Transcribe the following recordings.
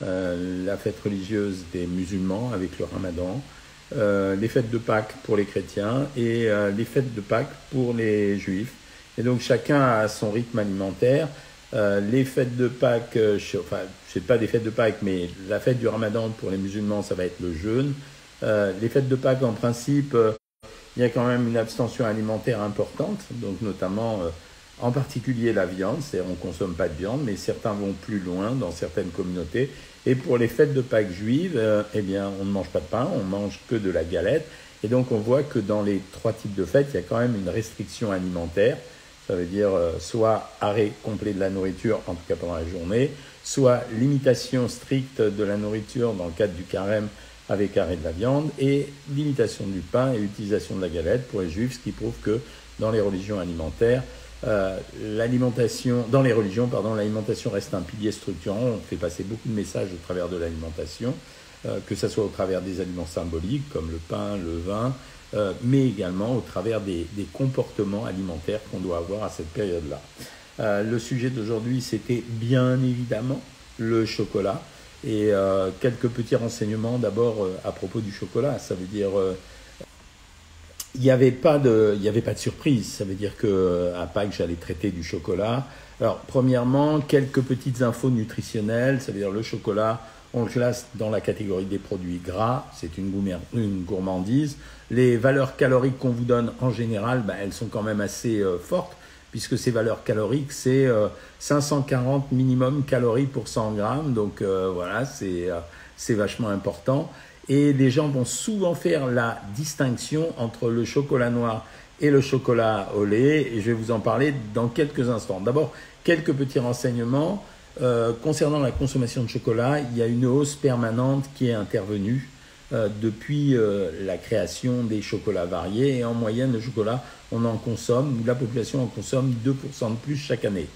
la fête religieuse des musulmans avec le ramadan, les fêtes de Pâques pour les chrétiens et les fêtes de Pâques pour les juifs. Et donc chacun a son rythme alimentaire. les fêtes de Pâques, enfin, c'est pas des fêtes de Pâques, mais la fête du Ramadan pour les musulmans, ça va être le jeûne. les fêtes de Pâques, en principe, il y a quand même une abstention alimentaire importante, donc notamment euh, en particulier la viande, c'est-à-dire on consomme pas de viande, mais certains vont plus loin dans certaines communautés. Et pour les fêtes de Pâques juives, euh, eh bien, on ne mange pas de pain, on mange que de la galette. Et donc on voit que dans les trois types de fêtes, il y a quand même une restriction alimentaire. Ça veut dire euh, soit arrêt complet de la nourriture, en tout cas pendant la journée, soit limitation stricte de la nourriture dans le cadre du carême avec arrêt de la viande et limitation du pain et utilisation de la galette pour les juifs, ce qui prouve que dans les religions alimentaires, euh, l'alimentation, dans les religions, pardon, l'alimentation reste un pilier structurant. On fait passer beaucoup de messages au travers de l'alimentation, euh, que ce soit au travers des aliments symboliques comme le pain, le vin, euh, mais également au travers des, des comportements alimentaires qu'on doit avoir à cette période-là. le sujet d'aujourd'hui, c'était bien évidemment le chocolat. Et quelques petits renseignements d'abord à propos du chocolat. Ça veut dire il n'y avait pas de il y avait pas de surprise. Ça veut dire que à Pâques j'allais traiter du chocolat. Alors premièrement quelques petites infos nutritionnelles. Ça veut dire le chocolat on le classe dans la catégorie des produits gras, c'est une, gourmandise. Les valeurs caloriques qu'on vous donne en général, ben, elles sont quand même assez fortes puisque ces valeurs caloriques, c'est 540 euh, minimum calories pour 100 grammes. Donc euh, voilà, euh, c'est vachement important. Et les gens vont souvent faire la distinction entre le chocolat noir et le chocolat au lait. Et je vais vous en parler dans quelques instants. D'abord, quelques petits renseignements. concernant la consommation de chocolat, il y a une hausse permanente qui est intervenue euh, depuis euh, la création des chocolats variés. Et en moyenne, le chocolat, on en consomme, la population en consomme 2% de plus chaque année.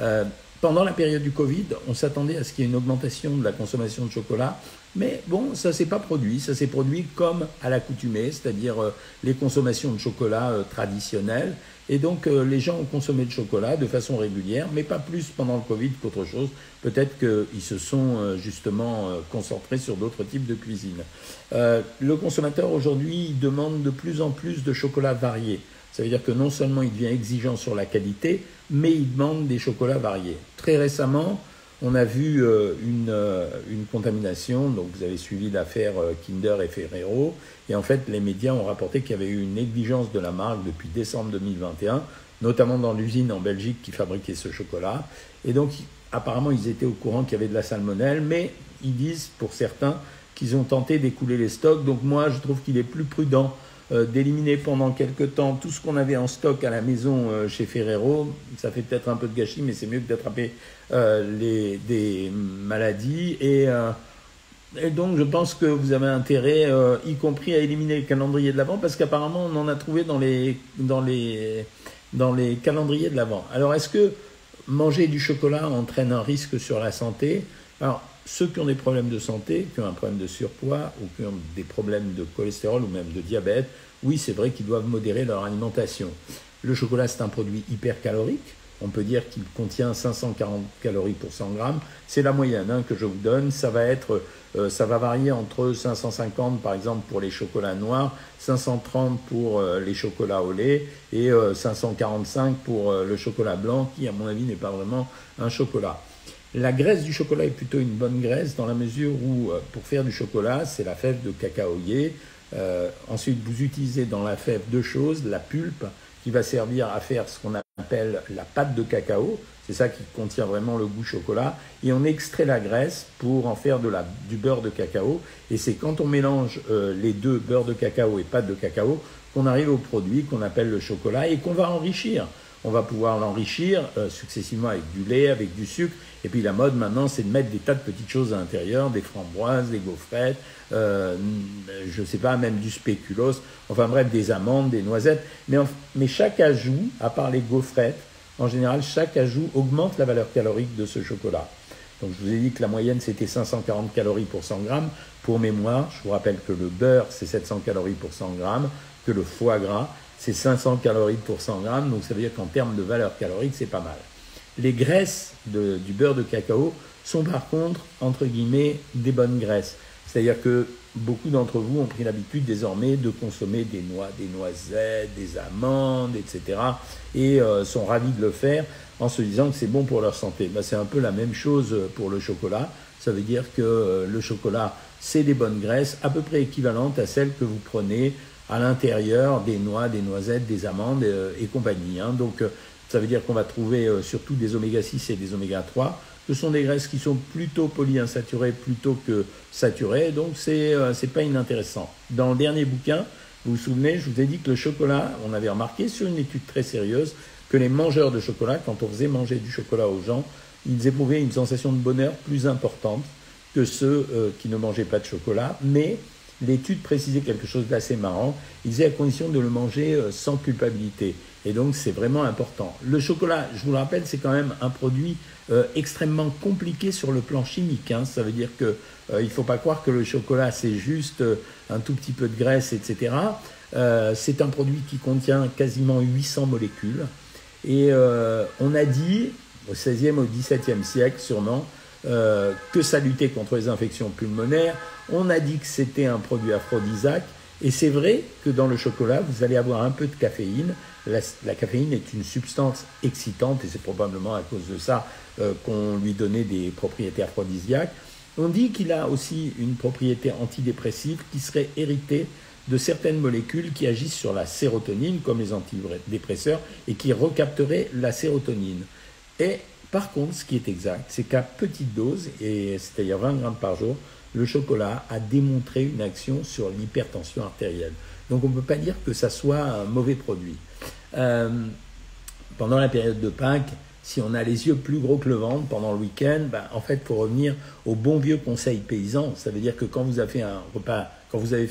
Euh, pendant la période du Covid, on s'attendait à ce qu'il y ait une augmentation de la consommation de chocolat, mais bon, ça s'est pas produit. Ça s'est produit comme à l'accoutumée, c'est-à-dire euh, les consommations de chocolat euh, traditionnelles. Et donc, euh, les gens ont consommé de chocolat de façon régulière, mais pas plus pendant le Covid qu'autre chose. Peut-être qu'ils se sont justement concentrés sur d'autres types de cuisine. le consommateur aujourd'hui demande de plus en plus de chocolat varié. Ça veut dire que non seulement il devient exigeant sur la qualité, mais il demande des chocolats variés. Très récemment, on a vu euh, euh, une, contamination, donc vous avez suivi l'affaire euh, Kinder et Ferrero, et en fait les médias ont rapporté qu'il y avait eu une négligence de la marque depuis décembre 2021, notamment dans l'usine en Belgique qui fabriquait ce chocolat, et donc apparemment ils étaient au courant qu'il y avait de la salmonelle, mais ils disent pour certains qu'ils ont tenté d'écouler les stocks, donc moi je trouve qu'il est plus prudent d'éliminer pendant quelques temps tout ce qu'on avait en stock à la maison euh, chez Ferrero. Ça fait peut-être un peu de gâchis, mais c'est mieux que d'attraper euh, des maladies. Et, et, donc, je pense que vous avez intérêt, y compris à éliminer le calendrier de l'Avent, parce qu'apparemment, on en a trouvé dans les, dans les, dans les calendriers de l'Avent. Alors, est-ce que manger du chocolat entraîne un risque sur la santé? Alors, ceux qui ont des problèmes de santé, qui ont un problème de surpoids ou qui ont des problèmes de cholestérol ou même de diabète, oui, c'est vrai qu'ils doivent modérer leur alimentation. Le chocolat, c'est un produit hypercalorique. On peut dire qu'il contient 540 calories pour 100 grammes. C'est la moyenne hein, que je vous donne. Ça va être, euh, ça va varier entre 550 par exemple pour les chocolats noirs, 530 pour euh, les chocolats au lait et 545 euh, pour le chocolat blanc, qui à mon avis n'est pas vraiment un chocolat. La graisse du chocolat est plutôt une bonne graisse dans la mesure où, euh, pour faire du chocolat, c'est la fève de cacaoyer. Euh, ensuite, vous utilisez dans la fève deux choses, la pulpe qui va servir à faire ce qu'on appelle la pâte de cacao, c'est ça qui contient vraiment le goût chocolat, et on extrait la graisse pour en faire du beurre de cacao, et c'est quand on mélange euh, les deux, beurre de cacao et pâte de cacao, qu'on arrive au produit qu'on appelle le chocolat et qu'on va enrichir on va pouvoir l'enrichir euh, successivement avec du lait, avec du sucre. Et puis la mode maintenant, c'est de mettre des tas de petites choses à l'intérieur, des framboises, des gaufrettes, euh, je ne sais pas, même du spéculoos, enfin bref, des amandes, des noisettes. Mais, mais chaque ajout, à part les gaufrettes, en général, chaque ajout augmente la valeur calorique de ce chocolat. Donc je vous ai dit que la moyenne c'était 540 calories pour 100 grammes. Pour mémoire, je vous rappelle que le beurre c'est 700 calories pour 100 grammes, que le foie gras c'est 500 calories pour 100 grammes, donc ça veut dire qu'en termes de valeur calorique, c'est pas mal. Les graisses du beurre de cacao sont par contre, entre guillemets, des bonnes graisses. C'est-à-dire que beaucoup d'entre vous ont pris l'habitude désormais de consommer des noix, des noisettes, des amandes, etc. et euh, sont ravis de le faire en se disant que c'est bon pour leur santé. Ben, c'est un peu la même chose pour le chocolat. Ça veut dire que euh, le chocolat, c'est des bonnes graisses à peu près équivalentes à celles que vous prenez à l'intérieur des noix, des noisettes, des amandes euh, et compagnie. Hein. Donc ça veut dire qu'on va trouver surtout des oméga 6 et des oméga 3 ce sont des graisses qui sont plutôt polyinsaturées plutôt que saturées, donc c'est n'est euh, pas inintéressant. Dans le dernier bouquin, vous vous souvenez, je vous ai dit que le chocolat, on avait remarqué sur une étude très sérieuse que les mangeurs de chocolat, quand on faisait manger du chocolat aux gens, ils éprouvaient une sensation de bonheur plus importante que ceux euh, qui ne mangeaient pas de chocolat, mais l'étude précisait quelque chose d'assez marrant. Il disait à condition de le manger euh, sans culpabilité. Et donc, c'est vraiment important. Le chocolat, je vous le rappelle, c'est quand même un produit euh, extrêmement compliqué sur le plan chimique. Hein. Ça veut dire qu'il euh, ne faut pas croire que le chocolat, c'est juste un tout petit peu de graisse, etc. c'est un produit qui contient quasiment 800 molécules. Et on a dit, au 16e, au 17e siècle sûrement, que ça luttait contre les infections pulmonaires. On a dit que c'était un produit aphrodisiaque. Et c'est vrai que dans le chocolat, vous allez avoir un peu de caféine. La, caféine est une substance excitante et c'est probablement à cause de ça euh, qu'on lui donnait des propriétés aphrodisiaques. On dit qu'il a aussi une propriété antidépressive qui serait héritée de certaines molécules qui agissent sur la sérotonine, comme les antidépresseurs, et qui recapteraient la sérotonine. Et par contre, ce qui est exact, c'est qu'à petite dose, et c'est-à-dire 20 grammes par jour, le chocolat a démontré une action sur l'hypertension artérielle. Donc on ne peut pas dire que ça soit un mauvais produit. Euh, pendant la période de Pâques, si on a les yeux plus gros que le ventre pendant le week-end, ben, en fait, pour revenir au bon vieux conseil paysan, ça veut dire que quand vous avez fait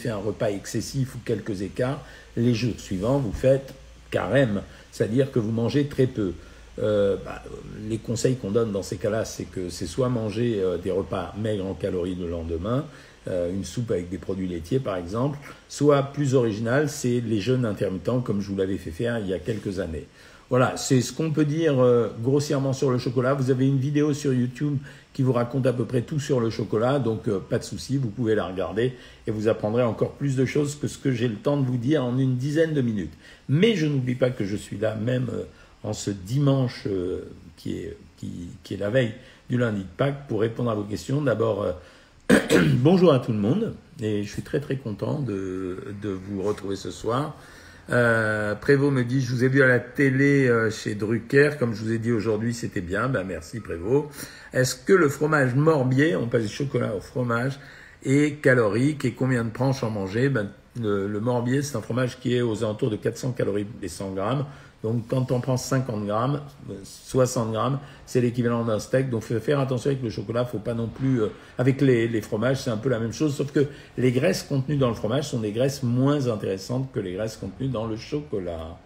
un repas excessif ou quelques écarts, les jours suivants, vous faites carême, c'est-à-dire que vous mangez très peu. Euh, bah, les conseils qu'on donne dans ces cas-là, c'est que c'est soit manger euh, des repas maigres en calories le lendemain, euh, une soupe avec des produits laitiers par exemple, soit plus original, c'est les jeûnes intermittents comme je vous l'avais fait faire il y a quelques années. Voilà, c'est ce qu'on peut dire grossièrement sur le chocolat. Vous avez une vidéo sur YouTube qui vous raconte à peu près tout sur le chocolat, donc pas de souci, vous pouvez la regarder et vous apprendrez encore plus de choses que ce que j'ai le temps de vous dire en une dizaine de minutes. Mais je n'oublie pas que je suis là même en ce dimanche euh, qui, est, qui, est la veille du lundi de Pâques pour répondre à vos questions. D'abord, euh, bonjour à tout le monde et je suis très très content de, de vous retrouver ce soir. Euh, Prévost me dit, je vous ai vu à la télé euh, chez Drucker, comme je vous ai dit aujourd'hui, c'était bien. Ben merci Prévost. Est-ce que le fromage Morbier, on passe du chocolat au fromage, est calorique et combien de tranches en manger? Ben, le, Morbier, c'est un fromage qui est aux alentours de 400 calories les 100 grammes. Donc quand on prend 50 grammes, 60 grammes, c'est l'équivalent d'un steak. Donc faut faire attention avec le chocolat, faut pas non plus. Euh, avec les, fromages, c'est un peu la même chose, sauf que les graisses contenues dans le fromage sont des graisses moins intéressantes que les graisses contenues dans le chocolat.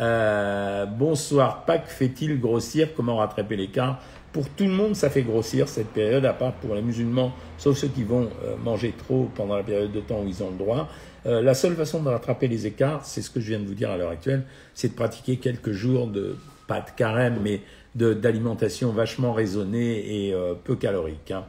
Euh, bonsoir, Pâques fait-il grossir? Comment rattraper l'écart? Pour tout le monde, ça fait grossir cette période, à part pour les musulmans, sauf ceux qui vont euh, manger trop pendant la période de temps où ils ont le droit. Euh, la seule façon de rattraper les écarts, c'est ce que je viens de vous dire à l'heure actuelle, c'est de pratiquer quelques jours de, pas de carême, mais d'alimentation vachement raisonnée et euh, peu calorique. Hein.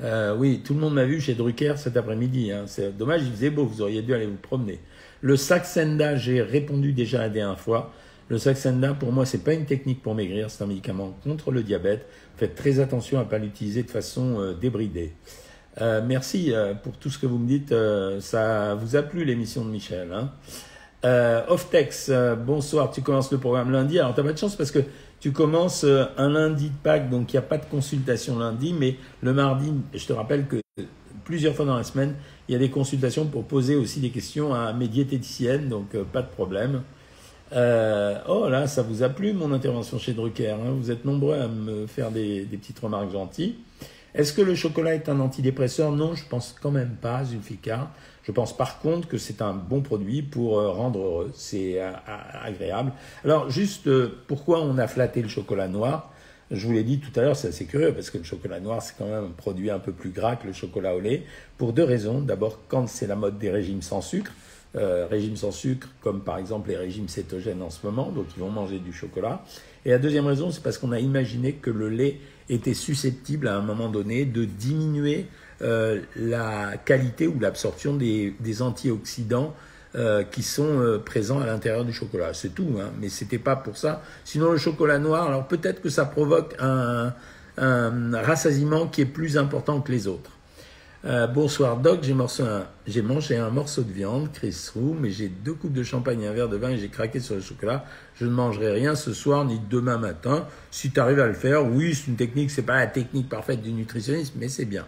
Euh, oui, tout le monde m'a vu chez Drucker cet après-midi. Hein. C'est dommage, il faisait beau, vous auriez dû aller vous promener. Le Saxenda, j'ai répondu déjà la dernière fois. Le Saxenda, pour moi, c'est pas une technique pour maigrir, c'est un médicament contre le diabète. Faites très attention à ne pas l'utiliser de façon débridée. Euh, merci euh, pour tout ce que vous me dites. Euh, ça vous a plu l'émission de Michel. Hein Offtex, bonsoir. Tu commences le programme lundi. Alors, tu n'as pas de chance parce que tu commences un lundi de Pâques, donc il n'y a pas de consultation lundi, mais le mardi, je te rappelle que plusieurs fois dans la semaine, il y a des consultations pour poser aussi des questions à mes diététiciennes, donc pas de problème. oh là, ça vous a plu mon intervention chez Drucker. Hein vous êtes nombreux à me faire des petites remarques gentilles. Est-ce que le chocolat est un antidépresseur? Non, je pense quand même pas, Zulfikar. Je pense par contre que c'est un bon produit pour euh, rendre heureux. C'est euh, agréable. Alors, juste, euh, pourquoi on a flatté le chocolat noir? Je vous l'ai dit tout à l'heure, c'est assez curieux parce que le chocolat noir, c'est quand même un produit un peu plus gras que le chocolat au lait, pour deux raisons. D'abord, quand c'est la mode des régimes sans sucre, régime sans sucre, comme par exemple les régimes cétogènes en ce moment, donc ils vont manger du chocolat. Et la deuxième raison, c'est parce qu'on a imaginé que le lait était susceptible à un moment donné de diminuer la qualité ou l'absorption des, antioxydants euh, qui sont euh, présents à l'intérieur du chocolat. C'est tout, hein, mais c'était pas pour ça. Sinon, le chocolat noir, alors peut-être que ça provoque un, rassasiement qui est plus important que les autres. Euh, bonsoir Doc, j'ai mangé un morceau de viande, Chris Roux, mais j'ai deux coupes de champagne et un verre de vin et j'ai craqué sur le chocolat. Je ne mangerai rien ce soir ni demain matin. Si tu arrives à le faire, oui, c'est une technique, c'est pas la technique parfaite du nutritionniste, mais c'est bien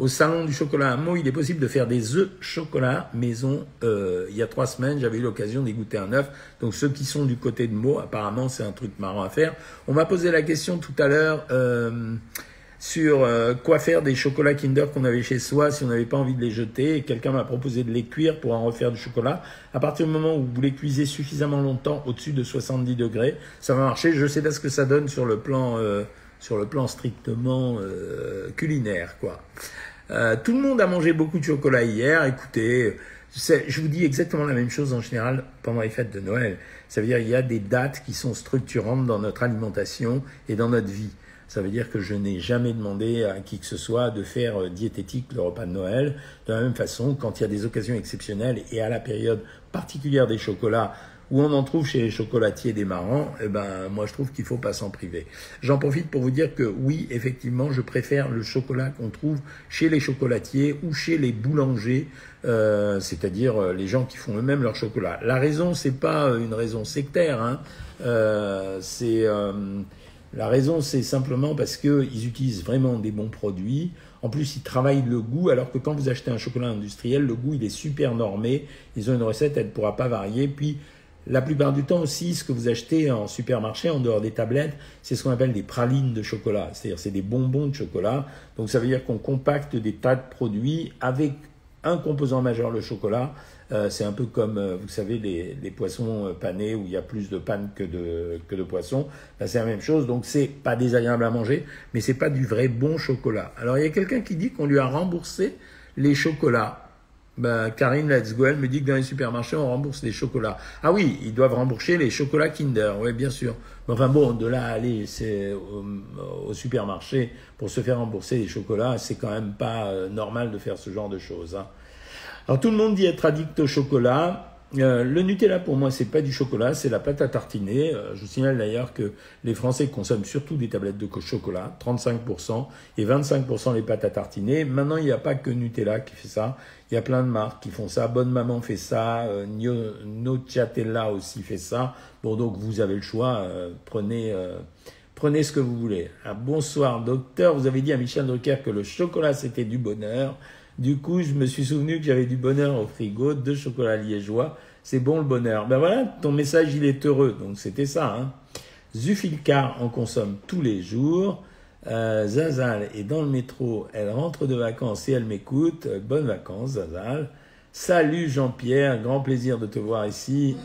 au salon du chocolat à Meaux, il est possible de faire des œufs chocolat maison. Euh, il y a trois semaines, j'avais eu l'occasion d'y goûter un œuf. Donc ceux qui sont du côté de Meaux, apparemment c'est un truc marrant à faire. On m'a posé la question tout à l'heure euh, sur euh, quoi faire des chocolats Kinder qu'on avait chez soi si on n'avait pas envie de les jeter. Et quelqu'un m'a proposé de les cuire pour en refaire du chocolat. À partir du moment où vous les cuisez suffisamment longtemps, au-dessus de 70 degrés, ça va marcher. Je sais pas ce que ça donne sur le plan sur le plan strictement culinaire, quoi. Euh, tout le monde a mangé beaucoup de chocolat hier. Écoutez, je vous dis exactement la même chose en général pendant les fêtes de Noël. Ça veut dire qu'il y a des dates qui sont structurantes dans notre alimentation et dans notre vie. Ça veut dire que je n'ai jamais demandé à qui que ce soit de faire euh, diététique le repas de Noël. De la même façon, quand il y a des occasions exceptionnelles et à la période particulière des chocolats, où on en trouve chez les chocolatiers des marrants, eh ben, moi je trouve qu'il faut pas s'en priver. J'en profite pour vous dire que oui, effectivement, je préfère le chocolat qu'on trouve chez les chocolatiers ou chez les boulangers, euh, c'est-à-dire euh, les gens qui font eux-mêmes leur chocolat. La raison, c'est pas une raison sectaire, hein. c'est la raison, c'est simplement parce qu'ils utilisent vraiment des bons produits. En plus, ils travaillent le goût, alors que quand vous achetez un chocolat industriel, le goût, il est super normé. Ils ont une recette, elle ne pourra pas varier. Puis, la plupart du temps aussi, ce que vous achetez en supermarché, en dehors des tablettes, c'est ce qu'on appelle des pralines de chocolat. C'est-à-dire, c'est des bonbons de chocolat. Donc, ça veut dire qu'on compacte des tas de produits avec un composant majeur, le chocolat. Euh, c'est un peu comme, euh, vous savez, les, poissons euh, panés où il y a plus de panne que de, que de poissons. Ben, c'est la même chose. Donc, c'est pas désagréable à manger, mais c'est pas du vrai bon chocolat. Alors, il y a quelqu'un qui dit qu'on lui a remboursé les chocolats. Ben, Karine Let's Go, elle me dit que dans les supermarchés, on rembourse les chocolats. Ah oui, ils doivent rembourser les chocolats Kinder, oui, bien sûr. Mais enfin bon, de là à aller c'est au, supermarché pour se faire rembourser les chocolats, c'est quand même pas normal de faire ce genre de choses. Hein. Alors tout le monde dit être addict au chocolat. Euh, le Nutella, pour moi, c'est pas du chocolat, c'est la pâte à tartiner. Euh, je vous signale d'ailleurs que les Français consomment surtout des tablettes de chocolat, 35%, et 25% les pâtes à tartiner. Maintenant, il n'y a pas que Nutella qui fait ça. Il y a plein de marques qui font ça. Bonne Maman fait ça. Euh, Nociatella aussi fait ça. Bon, donc vous avez le choix. prenez, prenez ce que vous voulez. Bonsoir, docteur. Vous avez dit à Michel Drucker que le chocolat, c'était du bonheur. Du coup, je me suis souvenu que j'avais du bonheur au frigo, deux chocolats liégeois. C'est bon le bonheur. Ben voilà, ton message, il est heureux. Donc c'était ça. Hein. Zufilcar en consomme tous les jours. Euh, Zazal est dans le métro, elle rentre de vacances et elle m'écoute. bonnes vacances, Zazal. Salut Jean-Pierre, grand plaisir de te voir ici.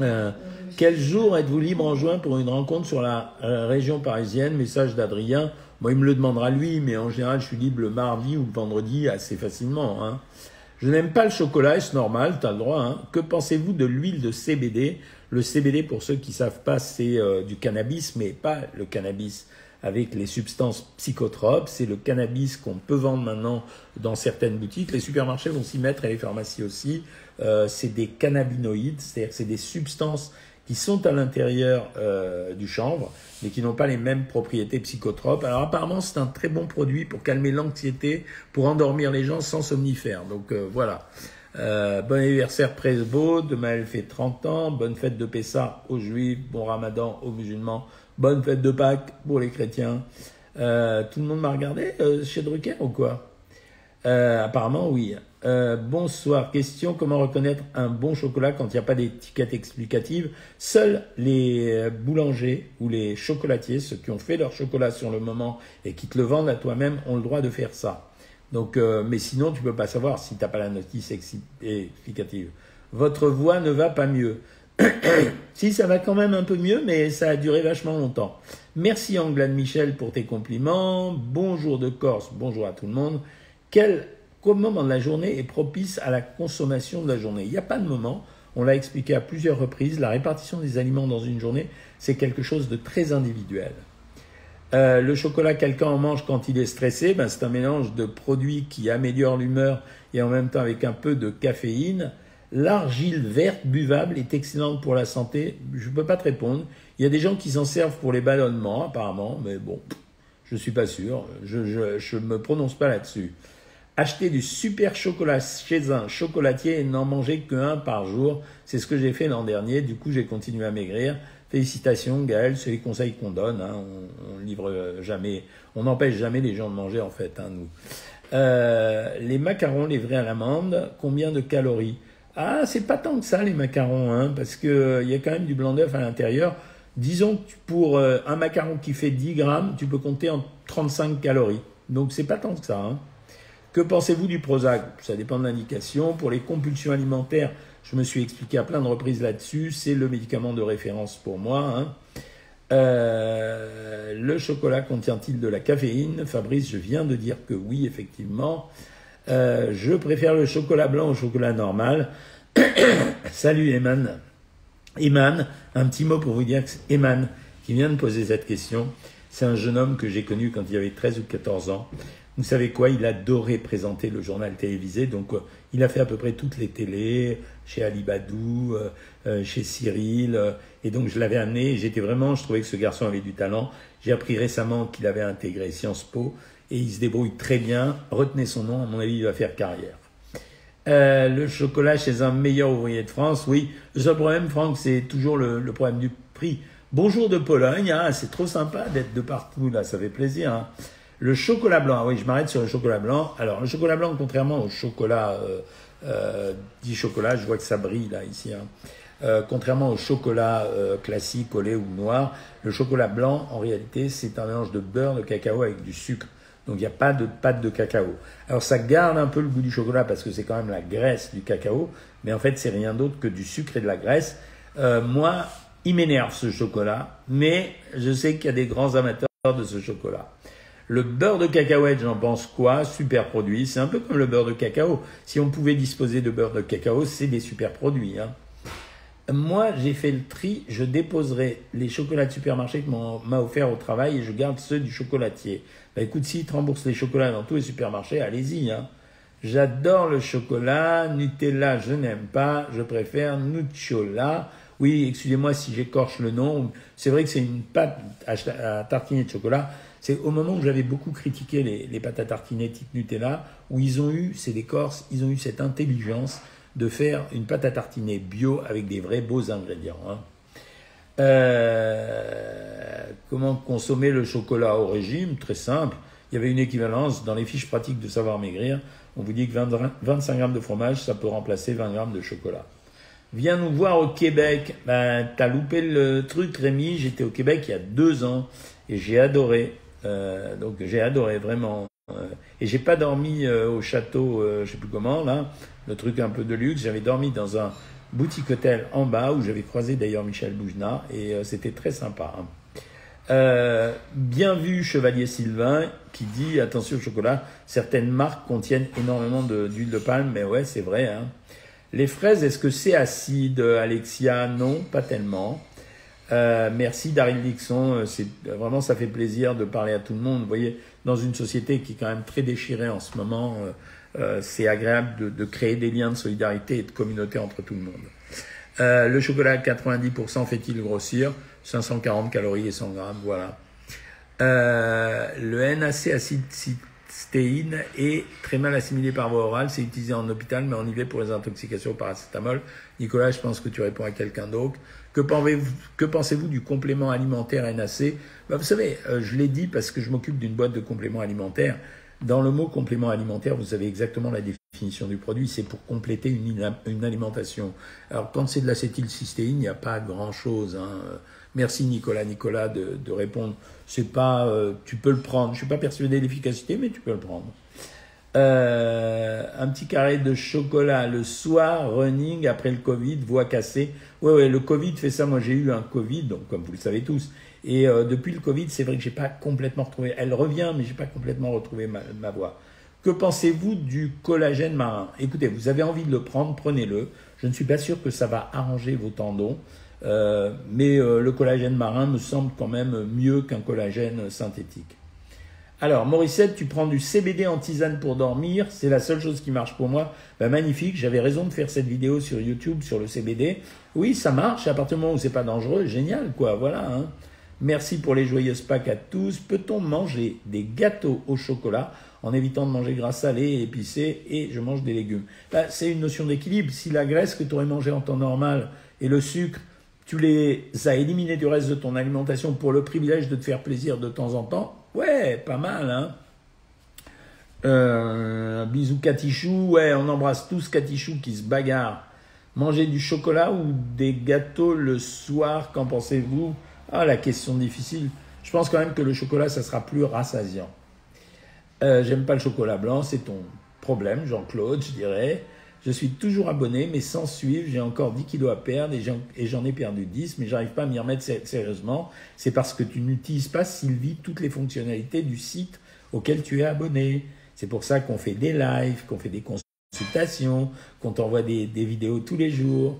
Euh, quel jour êtes-vous libre en juin pour une rencontre sur la euh, région parisienne? Message d'Adrien. Moi, il me le demandera lui, mais en général, je suis libre le mardi ou le vendredi assez facilement. Hein. Je n'aime pas le chocolat, c'est normal, tu as le droit. Hein. Que pensez-vous de l'huile de CBD Le CBD, pour ceux qui ne savent pas, c'est euh, du cannabis, mais pas le cannabis avec les substances psychotropes. C'est le cannabis qu'on peut vendre maintenant dans certaines boutiques. Les supermarchés vont s'y mettre et les pharmacies aussi. Euh, c'est des cannabinoïdes, c'est-à-dire c'est des substances qui sont à l'intérieur euh, du chanvre, mais qui n'ont pas les mêmes propriétés psychotropes. Alors apparemment, c'est un très bon produit pour calmer l'anxiété, pour endormir les gens sans somnifère. Donc euh, voilà. Euh, bon anniversaire Presbo, demain elle fait 30 ans, bonne fête de Pessah aux juifs, bon ramadan aux musulmans, bonne fête de Pâques pour les chrétiens. tout le monde m'a regardé chez Drucker ou quoi? Apparemment oui. Euh, bonsoir. Question comment reconnaître un bon chocolat quand il n'y a pas d'étiquette explicative? Seuls les euh, boulangers ou les chocolatiers, ceux qui ont fait leur chocolat sur le moment et qui te le vendent à toi-même, ont le droit de faire ça. Donc, euh, mais sinon, tu ne peux pas savoir si tu n'as pas la notice explicative. Votre voix ne va pas mieux. si, ça va quand même un peu mieux, mais ça a duré vachement longtemps. Merci Anglade Michel pour tes compliments. Bonjour de Corse, bonjour à tout le monde. Quel moment de la journée est propice à la consommation de la journée Il n'y a pas de moment. On l'a expliqué à plusieurs reprises. La répartition des aliments dans une journée, c'est quelque chose de très individuel. Euh, le chocolat, quelqu'un en mange quand il est stressé, ben, c'est un mélange de produits qui améliore l'humeur et en même temps avec un peu de caféine. L'argile verte buvable est excellente pour la santé. Je ne peux pas te répondre. Il y a des gens qui s'en servent pour les ballonnements, apparemment, mais bon, je ne suis pas sûr. Je ne me prononce pas là-dessus. Acheter du super chocolat chez un chocolatier et n'en manger qu'un par jour, c'est ce que j'ai fait l'an dernier. Du coup, j'ai continué à maigrir. Félicitations, Gaël, c'est les conseils qu'on donne. Hein. On, livre jamais, on n'empêche jamais les gens de manger en fait, hein, nous. Euh, les macarons livrés à l'amande, combien de calories? Ah, c'est pas tant que ça les macarons, hein, parce que euh, il y a quand même du blanc d'œuf à l'intérieur. Disons que pour euh, un macaron qui fait 10 grammes, tu peux compter en 35 calories. Donc c'est pas tant que ça. Hein. Que pensez-vous du Prozac? Ça dépend de l'indication. Pour les compulsions alimentaires, je me suis expliqué à plein de reprises là-dessus. C'est le médicament de référence pour moi. Hein. Euh, le chocolat contient-il de la caféine? Fabrice, je viens de dire que oui, effectivement. Euh, je préfère le chocolat blanc au chocolat normal. Salut Eman. Eman, un petit mot pour vous dire que c'est Eman qui vient de poser cette question. C'est un jeune homme que j'ai connu quand il avait 13 ou 14 ans. Vous savez quoi Il adorait présenter le journal télévisé, donc euh, il a fait à peu près toutes les télés, chez Alibadou, euh, euh, chez Cyril, et donc je l'avais amené. J'étais vraiment, je trouvais que ce garçon avait du talent. J'ai appris récemment qu'il avait intégré Sciences Po et il se débrouille très bien. Retenez son nom, à mon avis, il va faire carrière. le chocolat chez un meilleur ouvrier de France, oui. Le seul problème, Franck, c'est toujours le, problème du prix. Bonjour de Pologne, hein, c'est trop sympa d'être de partout là, ça fait plaisir. Hein. Le chocolat blanc, ah oui, je m'arrête sur le chocolat blanc. Alors, le chocolat blanc, contrairement au chocolat euh, euh, dit chocolat, je vois que ça brille là, ici. Hein. Euh, contrairement au chocolat classique au lait ou noir, le chocolat blanc, en réalité, c'est un mélange de beurre, de cacao avec du sucre. Donc il n'y a pas de pâte de cacao. Alors ça garde un peu le goût du chocolat parce que c'est quand même la graisse du cacao, mais en fait c'est rien d'autre que du sucre et de la graisse. moi, il m'énerve ce chocolat, mais je sais qu'il y a des grands amateurs de ce chocolat. Le beurre de cacahuète, j'en pense quoi? Super produit. C'est un peu comme le beurre de cacao. Si on pouvait disposer de beurre de cacao, c'est des super produits. Hein. Moi, j'ai fait le tri. Je déposerai les chocolats de supermarché que m'a offert au travail et je garde ceux du chocolatier. Bah écoute, s'ils te remboursent les chocolats dans tous les supermarchés, allez-y. Hein. J'adore le chocolat. Nutella, je n'aime pas. Je préfère Nucciola. Oui, excusez-moi si j'écorche le nom. C'est vrai que c'est une pâte à tartiner de chocolat c'est au moment où j'avais beaucoup critiqué les, les pâtes à tartiner type Nutella, où ils ont eu, c'est des Corses, ils ont eu cette intelligence de faire une pâte à tartiner bio avec des vrais beaux ingrédients. Hein. Euh, comment consommer le chocolat au régime? Très simple. Il y avait une équivalence dans les fiches pratiques de savoir maigrir. On vous dit que 25 grammes de fromage, ça peut remplacer 20 grammes de chocolat. Viens nous voir au Québec. Ben, t'as loupé le truc, Rémi. J'étais au Québec il y a deux ans et j'ai adoré. Euh, donc j'ai adoré vraiment. Euh, et j'ai pas dormi euh, au château, je sais plus comment là, le truc un peu de luxe. J'avais dormi dans un boutique hôtel en bas où j'avais croisé d'ailleurs Michel Boujna et c'était très sympa. Hein. bien vu Chevalier Sylvain qui dit attention au chocolat, certaines marques contiennent énormément d'huile de, palme, mais ouais c'est vrai. Hein. Les fraises, est-ce que c'est acide, Alexia? Non, pas tellement. Euh, merci Daryl Dixon, euh, c'est vraiment ça fait plaisir de parler à tout le monde. Vous voyez, dans une société qui est quand même très déchirée en ce moment, euh, c'est agréable de, créer des liens de solidarité et de communauté entre tout le monde. le chocolat à 90% fait-il grossir? 540 calories et 100 grammes, voilà. le NAC acide stéine est très mal assimilé par voie orale, c'est utilisé en hôpital, mais en IV pour les intoxications au paracétamol. Nicolas, je pense que tu réponds à quelqu'un d'autre. Que pensez-vous du complément alimentaire NAC bah, Vous savez, euh, je l'ai dit parce que je m'occupe d'une boîte de compléments alimentaires. Dans le mot complément alimentaire, vous avez exactement la définition du produit, c'est pour compléter une, alimentation. Alors quand c'est de l'acétylcystéine, il n'y a pas grand-chose. Hein. Merci Nicolas, Nicolas, de, répondre. C'est pas, euh, tu peux le prendre. Je suis pas persuadé de l'efficacité, mais tu peux le prendre. Euh, un petit carré de chocolat le soir, running, après le Covid, voix cassée. Ouais, ouais, le Covid fait ça. Moi, j'ai eu un Covid, donc comme vous le savez tous. Et euh, depuis le Covid, c'est vrai que j'ai pas complètement retrouvé. Elle revient, mais j'ai pas complètement retrouvé ma, voix. Que pensez-vous du collagène marin? Écoutez, vous avez envie de le prendre, prenez-le. Je ne suis pas sûr que ça va arranger vos tendons, euh, mais euh, le collagène marin me semble quand même mieux qu'un collagène synthétique. Alors, Morissette, tu prends du CBD en tisane pour dormir, c'est la seule chose qui marche pour moi. Ben, magnifique, j'avais raison de faire cette vidéo sur YouTube sur le CBD. Oui, ça marche, à partir du moment où c'est pas dangereux, génial, quoi, voilà. Hein. Merci pour les joyeuses Pâques à tous. Peut-on manger des gâteaux au chocolat en évitant de manger gras salé et épicé et je mange des légumes? Ben, C'est une notion d'équilibre. Si la graisse que tu aurais mangée en temps normal et le sucre, tu les as éliminés du reste de ton alimentation pour le privilège de te faire plaisir de temps en temps, ouais, pas mal, hein euh, bisous Catichou, ouais, on embrasse tous Catichou qui se bagarre. Manger du chocolat ou des gâteaux le soir, qu'en pensez-vous? Ah, la question difficile. Je pense quand même que le chocolat, ça sera plus rassasiant. Euh, J'aime pas le chocolat blanc, c'est ton problème, Jean-Claude, je dirais. Je suis toujours abonné, mais sans suivre. J'ai encore 10 kilos à perdre et j'en ai perdu 10, mais j'arrive pas à m'y remettre sérieusement. C'est parce que tu n'utilises pas, Sylvie, toutes les fonctionnalités du site auquel tu es abonné. C'est pour ça qu'on fait des lives, qu'on fait des consultations, qu'on t'envoie des, vidéos tous les jours.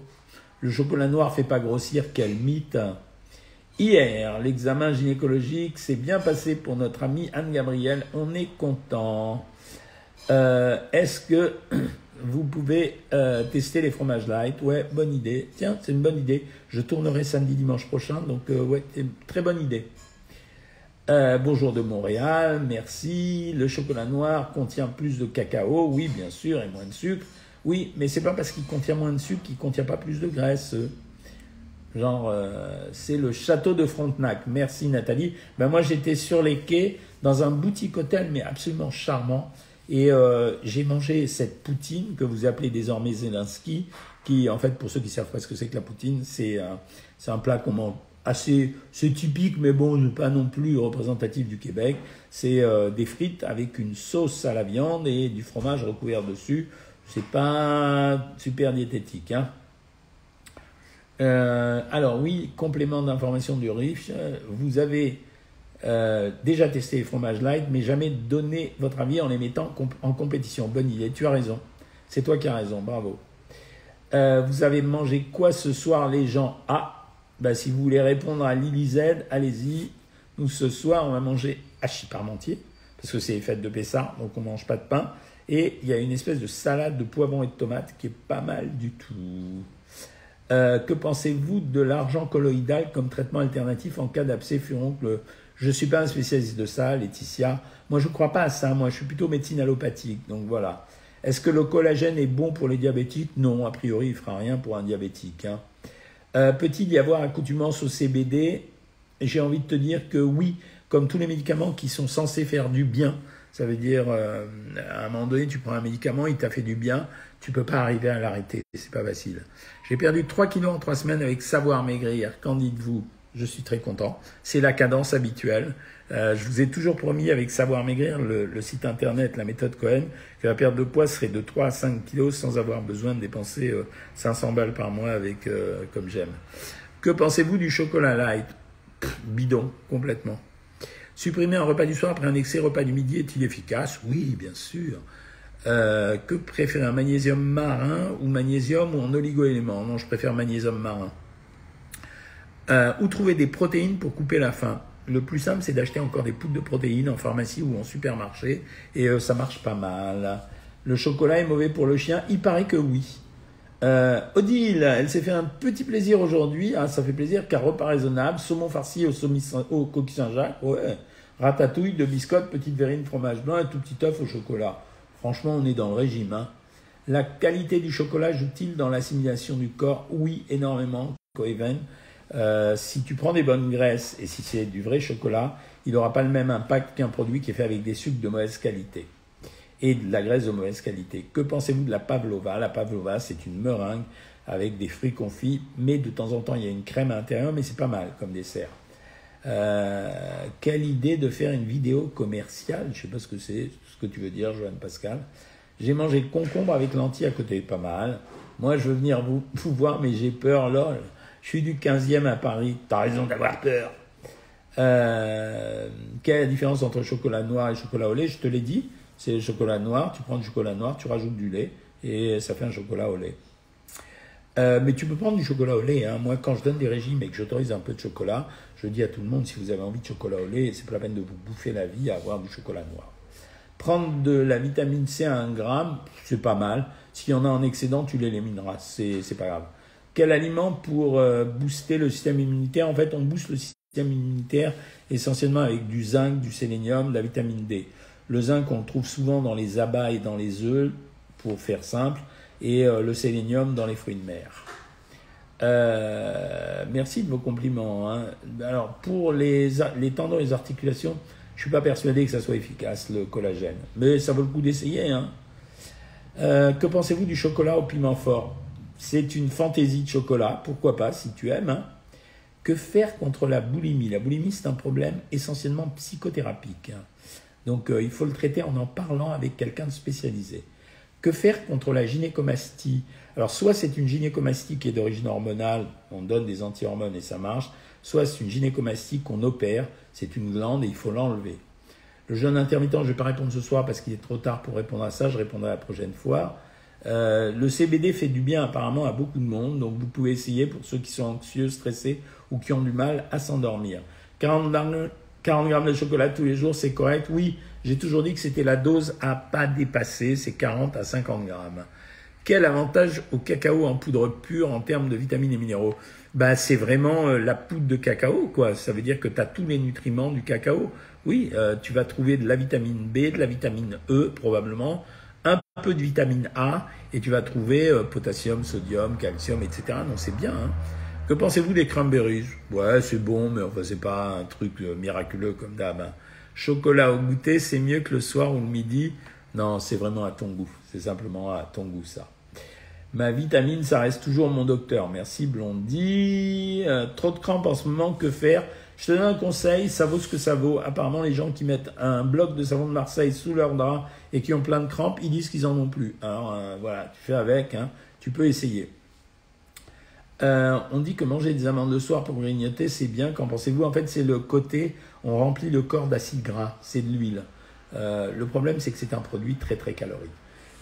Le chocolat noir fait pas grossir, quel mythe. Hier, l'examen gynécologique s'est bien passé pour notre amie Anne-Gabrielle. On est content. Euh, est-ce que vous pouvez euh, tester les fromages light Ouais, bonne idée. Tiens, c'est une bonne idée. Je tournerai samedi, dimanche prochain. Donc, euh, ouais, très bonne idée. bonjour de Montréal, merci. Le chocolat noir contient plus de cacao, oui, bien sûr, et moins de sucre. Oui, mais c'est pas parce qu'il contient moins de sucre qu'il contient pas plus de graisse. Genre, euh, c'est le château de Frontenac. Merci Nathalie. Ben moi, j'étais sur les quais dans un boutique hôtel, mais absolument charmant. Et euh, j'ai mangé cette poutine que vous appelez désormais Zelensky, qui, en fait, pour ceux qui savent pas ce que c'est que la poutine, c'est c'est un plat qu'on mange assez, c'est typique, mais bon, pas non plus représentatif du Québec. C'est euh, des frites avec une sauce à la viande et du fromage recouvert dessus. C'est pas super diététique, hein. Euh, alors oui, complément d'information du riche, vous avez euh, déjà testé les fromages light, mais jamais donné votre avis en les mettant en compétition. Bonne idée, tu as raison. C'est toi qui as raison, bravo. Euh, vous avez mangé quoi ce soir les gens? Ah, bah, si vous voulez répondre à Lily Z, allez-y. Nous ce soir, on va manger hachis parmentier, parce que c'est les fêtes de Pessah, donc on ne mange pas de pain. Et il y a une espèce de salade de poivrons et de tomates qui est pas mal du tout. Euh, que pensez-vous de l'argent colloïdal comme traitement alternatif en cas d'abcès furoncle Je ne suis pas un spécialiste de ça, Laetitia. Moi, je ne crois pas à ça. Moi, je suis plutôt médecine allopathique. Donc voilà. Est-ce que le collagène est bon pour les diabétiques? Non, a priori, il ne fera rien pour un diabétique. Hein. Euh, peut-il y avoir accoutumance au CBD J'ai envie de te dire que oui, comme tous les médicaments qui sont censés faire du bien. Ça veut dire, euh, à un moment donné, tu prends un médicament, il t'a fait du bien, tu peux pas arriver à l'arrêter. C'est pas facile. J'ai perdu 3 kilos en 3 semaines avec Savoir Maigrir. Qu'en dites-vous? Je suis très content. C'est la cadence habituelle. Euh, je vous ai toujours promis avec Savoir Maigrir, le, site internet, la méthode Cohen, que la perte de poids serait de 3 à 5 kilos sans avoir besoin de dépenser 500 euh, balles par mois avec euh, comme j'aime. Que pensez-vous du chocolat light? Bidon, complètement. Supprimer un repas du soir après un excès repas du midi est-il efficace? Oui, bien sûr. Que préférer un magnésium marin ou magnésium ou en oligo-éléments Non, je préfère magnésium marin. Euh, où trouver des protéines pour couper la faim Le plus simple, c'est d'acheter encore des poudres de protéines en pharmacie ou en supermarché, et euh, ça marche pas mal. Le chocolat est mauvais pour le chien Il paraît que oui. Odile, elle s'est fait un petit plaisir aujourd'hui. Ah, ça fait plaisir car repas raisonnable. Saumon farci au, au coquille Saint-Jacques. Ratatouille, de biscottes, petite verrine, fromage blanc et tout petit œuf au chocolat. Franchement, on est dans le régime. Hein. La qualité du chocolat joue-t-il dans l'assimilation du corps? Oui, énormément. Euh, si tu prends des bonnes graisses et si c'est du vrai chocolat, il n'aura pas le même impact qu'un produit qui est fait avec des sucres de mauvaise qualité et de la graisse de mauvaise qualité. Que pensez-vous de la pavlova? La pavlova, c'est une meringue avec des fruits confits, mais de temps en temps, il y a une crème à l'intérieur, mais c'est pas mal comme dessert. Euh, quelle idée de faire une vidéo commerciale? Je ne sais pas ce que c'est, ce que tu veux dire, Joanne Pascal. J'ai mangé concombre avec lentilles à côté, pas mal. Moi, je veux venir vous, vous voir, mais j'ai peur, lol. Je suis du 15e à Paris. T'as raison d'avoir peur. Euh, quelle est la différence entre chocolat noir et chocolat au lait? Je te l'ai dit, c'est le chocolat noir, tu prends du chocolat noir, tu rajoutes du lait et ça fait un chocolat au lait. Euh, mais tu peux prendre du chocolat au lait. Hein. Moi, quand je donne des régimes et que j'autorise un peu de chocolat, je dis à tout le monde si vous avez envie de chocolat au lait, c'est pas la peine de vous bouffer la vie à avoir du chocolat noir. Prendre de la vitamine C à 1 gramme, c'est pas mal. S'il y en a en excédent, tu l'élimineras, c'est, c'est pas grave. Quel aliment pour euh, booster le système immunitaire En fait, on booste le système immunitaire essentiellement avec du zinc, du sélénium, de la vitamine D. Le zinc, on le trouve souvent dans les abats et dans les œufs, pour faire simple, et euh, le sélénium dans les fruits de mer. Euh, merci de vos compliments. Hein. Alors, pour les, tendons et les articulations, je ne suis pas persuadé que ça soit efficace, le collagène. Mais ça vaut le coup d'essayer. Hein. Que pensez-vous du chocolat au piment fort? C'est une fantaisie de chocolat, pourquoi pas, si tu aimes. Hein. Que faire contre la boulimie? La boulimie, c'est un problème essentiellement psychothérapique. Donc, il faut le traiter en en parlant avec quelqu'un de spécialisé. Que faire contre la gynécomastie? Alors, soit c'est une gynécomastie qui est d'origine hormonale, on donne des anti-hormones et ça marche, soit c'est une gynécomastie qu'on opère, c'est une glande et il faut l'enlever. Le jeûne intermittent, je ne vais pas répondre ce soir parce qu'il est trop tard pour répondre à ça, je répondrai la prochaine fois. Euh, le CBD fait du bien apparemment à beaucoup de monde, donc vous pouvez essayer pour ceux qui sont anxieux, stressés ou qui ont du mal à s'endormir. 40 40 grammes de chocolat tous les jours, c'est correct? Oui, j'ai toujours dit que c'était la dose à pas dépasser, c'est 40 à 50 grammes. Quel avantage au cacao en poudre pure en termes de vitamines et minéraux? Bah, C'est vraiment euh, la poudre de cacao, quoi. Ça veut dire que tu as tous les nutriments du cacao. Oui, euh, tu vas trouver de la vitamine B, de la vitamine E probablement, un peu de vitamine A, et tu vas trouver euh, potassium, sodium, calcium, etc. Non, c'est bien. Hein que pensez-vous des cranberries? Ouais, c'est bon, mais enfin, c'est pas un truc euh, miraculeux comme d'hab. Hein. Chocolat au goûter, c'est mieux que le soir ou le midi? Non, c'est vraiment à ton goût. C'est simplement à ton goût, ça. Ma vitamine, ça reste toujours mon docteur. Merci Blondie. Euh, trop de crampes en ce moment, que faire? Je te donne un conseil, ça vaut ce que ça vaut. Apparemment, les gens qui mettent un bloc de savon de Marseille sous leur drap et qui ont plein de crampes, ils disent qu'ils en ont plus. Alors euh, voilà, tu fais avec, hein. tu peux essayer. Euh, on dit que manger des amandes le soir pour grignoter, c'est bien. Qu'en pensez-vous? En fait, c'est le côté, on remplit le corps d'acide gras, c'est de l'huile. Euh, le problème, c'est que c'est un produit très très calorique.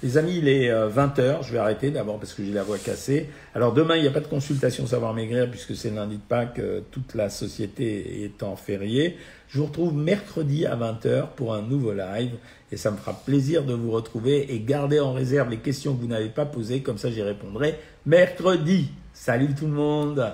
Les amis, il est 20h, euh, je vais arrêter d'abord parce que j'ai la voix cassée. Alors demain, il n'y a pas de consultation savoir maigrir puisque c'est lundi de Pâques, toute la société est en férié. Je vous retrouve mercredi à 20h pour un nouveau live et ça me fera plaisir de vous retrouver et garder en réserve les questions que vous n'avez pas posées, comme ça j'y répondrai mercredi. Salut tout le monde